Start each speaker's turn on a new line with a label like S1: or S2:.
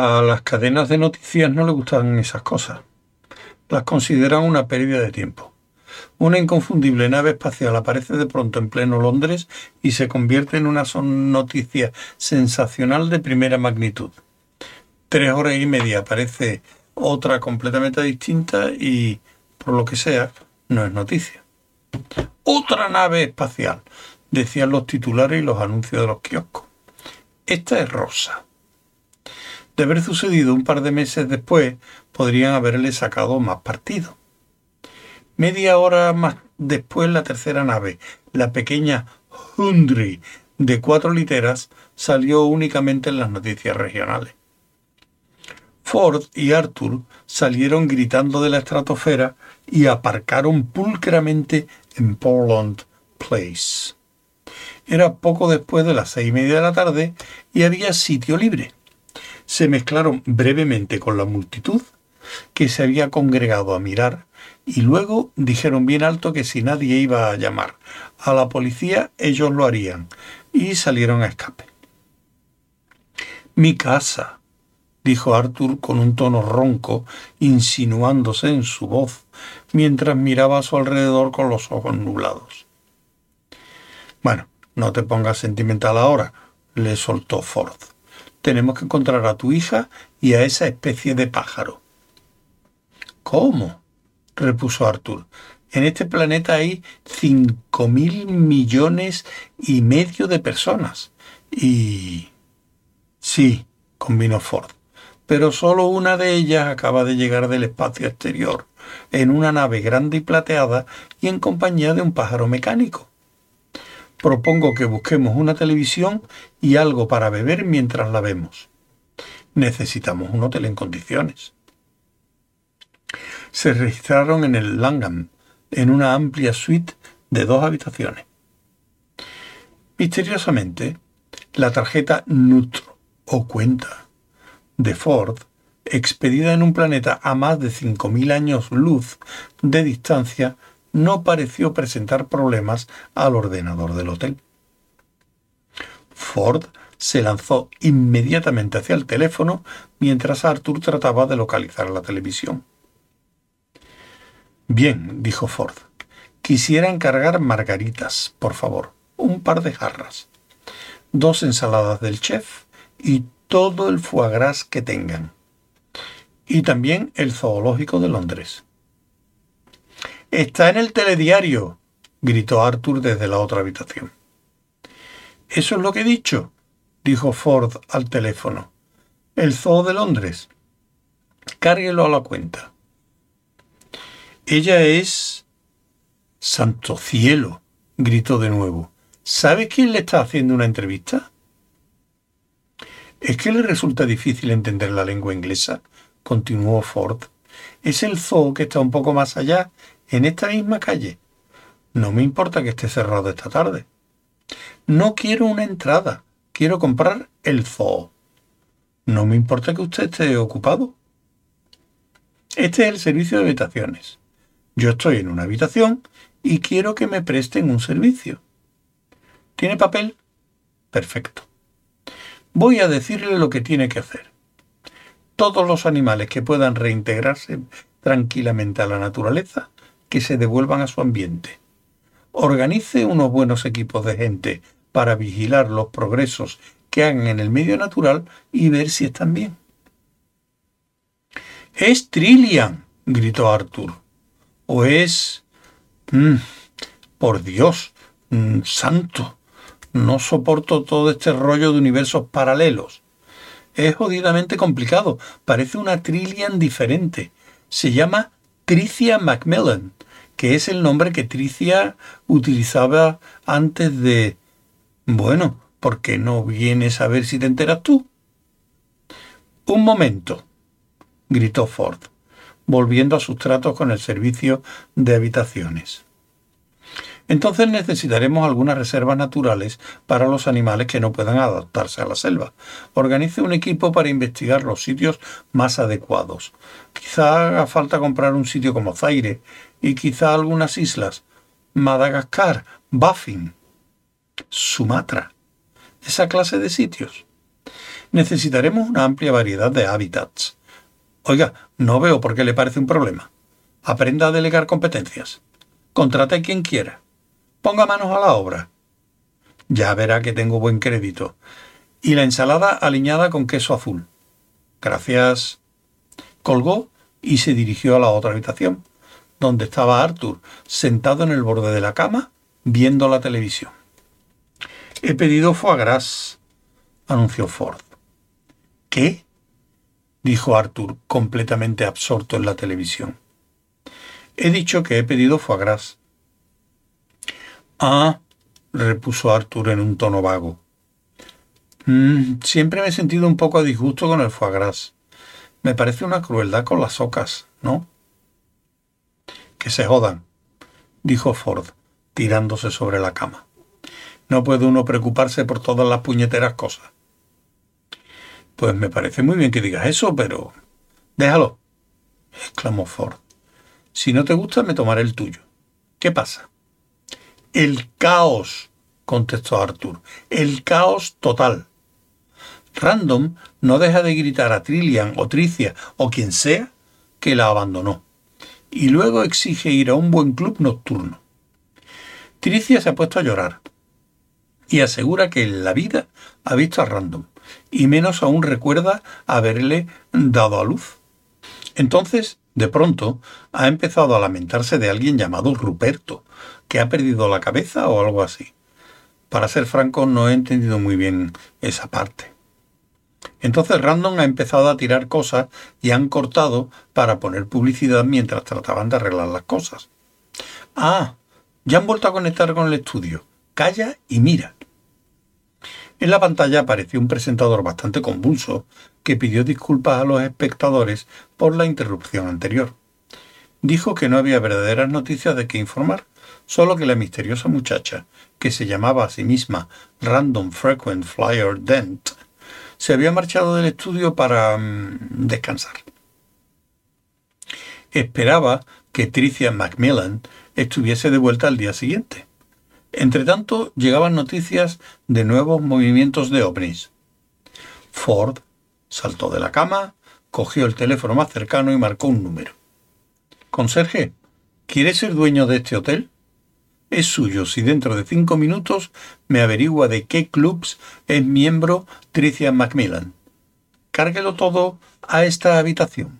S1: A las cadenas de noticias no le gustan esas cosas. Las consideran una pérdida de tiempo. Una inconfundible nave espacial aparece de pronto en pleno Londres y se convierte en una noticia sensacional de primera magnitud. Tres horas y media aparece otra completamente distinta y, por lo que sea, no es noticia. Otra nave espacial, decían los titulares y los anuncios de los kioscos. Esta es Rosa. De haber sucedido un par de meses después, podrían haberle sacado más partido. Media hora más después, la tercera nave, la pequeña Hundry, de cuatro literas, salió únicamente en las noticias regionales. Ford y Arthur salieron gritando de la estratosfera y aparcaron pulcramente en Portland Place. Era poco después de las seis y media de la tarde y había sitio libre. Se mezclaron brevemente con la multitud que se había congregado a mirar y luego dijeron bien alto que si nadie iba a llamar a la policía, ellos lo harían, y salieron a escape. Mi casa, dijo Arthur con un tono ronco, insinuándose en su voz, mientras miraba a su alrededor con los ojos nublados. Bueno, no te pongas sentimental ahora, le soltó Ford. Tenemos que encontrar a tu hija y a esa especie de pájaro. ¿Cómo? repuso Arthur. En este planeta hay cinco mil millones y medio de personas. Y... Sí, convino Ford, pero solo una de ellas acaba de llegar del espacio exterior, en una nave grande y plateada y en compañía de un pájaro mecánico. Propongo que busquemos una televisión y algo para beber mientras la vemos. Necesitamos un hotel en condiciones se registraron en el Langham, en una amplia suite de dos habitaciones. Misteriosamente, la tarjeta Nutro o cuenta de Ford, expedida en un planeta a más de 5.000 años luz de distancia, no pareció presentar problemas al ordenador del hotel. Ford se lanzó inmediatamente hacia el teléfono mientras Arthur trataba de localizar la televisión. Bien, dijo Ford. Quisiera encargar margaritas, por favor, un par de jarras, dos ensaladas del chef y todo el foie gras que tengan. Y también el zoológico de Londres. Está en el telediario, gritó Arthur desde la otra habitación. Eso es lo que he dicho, dijo Ford al teléfono. El zoo de Londres. Cárguelo a la cuenta. Ella es... Santo cielo, gritó de nuevo. ¿Sabe quién le está haciendo una entrevista? ¿Es que le resulta difícil entender la lengua inglesa? continuó Ford. Es el zoo que está un poco más allá, en esta misma calle. No me importa que esté cerrado esta tarde. No quiero una entrada, quiero comprar el zoo. No me importa que usted esté ocupado. Este es el servicio de habitaciones. Yo estoy en una habitación y quiero que me presten un servicio. ¿Tiene papel? Perfecto. Voy a decirle lo que tiene que hacer. Todos los animales que puedan reintegrarse tranquilamente a la naturaleza, que se devuelvan a su ambiente. Organice unos buenos equipos de gente para vigilar los progresos que hagan en el medio natural y ver si están bien. Es Trillian, gritó Arthur o es... Mm, por Dios, mm, santo, no soporto todo este rollo de universos paralelos. Es jodidamente complicado, parece una Trillian diferente. Se llama Tricia Macmillan, que es el nombre que Tricia utilizaba antes de... Bueno, ¿por qué no vienes a ver si te enteras tú? Un momento, gritó Ford volviendo a sus tratos con el servicio de habitaciones. Entonces necesitaremos algunas reservas naturales para los animales que no puedan adaptarse a la selva. Organice un equipo para investigar los sitios más adecuados. Quizá haga falta comprar un sitio como Zaire y quizá algunas islas. Madagascar, Baffin, Sumatra. Esa clase de sitios. necesitaremos una amplia variedad de hábitats. Oiga, no veo por qué le parece un problema. Aprenda a delegar competencias. Contrate a quien quiera. Ponga manos a la obra. Ya verá que tengo buen crédito. Y la ensalada aliñada con queso azul. Gracias. Colgó y se dirigió a la otra habitación, donde estaba Arthur, sentado en el borde de la cama, viendo la televisión. He pedido foie gras, anunció Ford. ¿Qué? dijo Arthur, completamente absorto en la televisión. He dicho que he pedido foie gras. Ah, repuso Arthur en un tono vago. Mm, siempre me he sentido un poco a disgusto con el foie gras. Me parece una crueldad con las ocas, ¿no? Que se jodan, dijo Ford, tirándose sobre la cama. No puede uno preocuparse por todas las puñeteras cosas. Pues me parece muy bien que digas eso, pero... Déjalo, exclamó Ford. Si no te gusta, me tomaré el tuyo. ¿Qué pasa? El caos, contestó Arthur. El caos total. Random no deja de gritar a Trillian o Tricia o quien sea que la abandonó. Y luego exige ir a un buen club nocturno. Tricia se ha puesto a llorar y asegura que en la vida ha visto a Random y menos aún recuerda haberle dado a luz. Entonces, de pronto, ha empezado a lamentarse de alguien llamado Ruperto, que ha perdido la cabeza o algo así. Para ser franco, no he entendido muy bien esa parte. Entonces Random ha empezado a tirar cosas y han cortado para poner publicidad mientras trataban de arreglar las cosas. Ah, ya han vuelto a conectar con el estudio. Calla y mira. En la pantalla apareció un presentador bastante convulso que pidió disculpas a los espectadores por la interrupción anterior. Dijo que no había verdaderas noticias de qué informar, solo que la misteriosa muchacha, que se llamaba a sí misma Random Frequent Flyer Dent, se había marchado del estudio para mm, descansar. Esperaba que Tricia Macmillan estuviese de vuelta al día siguiente. Entretanto, llegaban noticias de nuevos movimientos de ovnis. Ford saltó de la cama, cogió el teléfono más cercano y marcó un número. Conserje, ¿quiere ser dueño de este hotel? Es suyo si dentro de cinco minutos me averigua de qué clubs es miembro Tricia Macmillan. Cárguelo todo a esta habitación.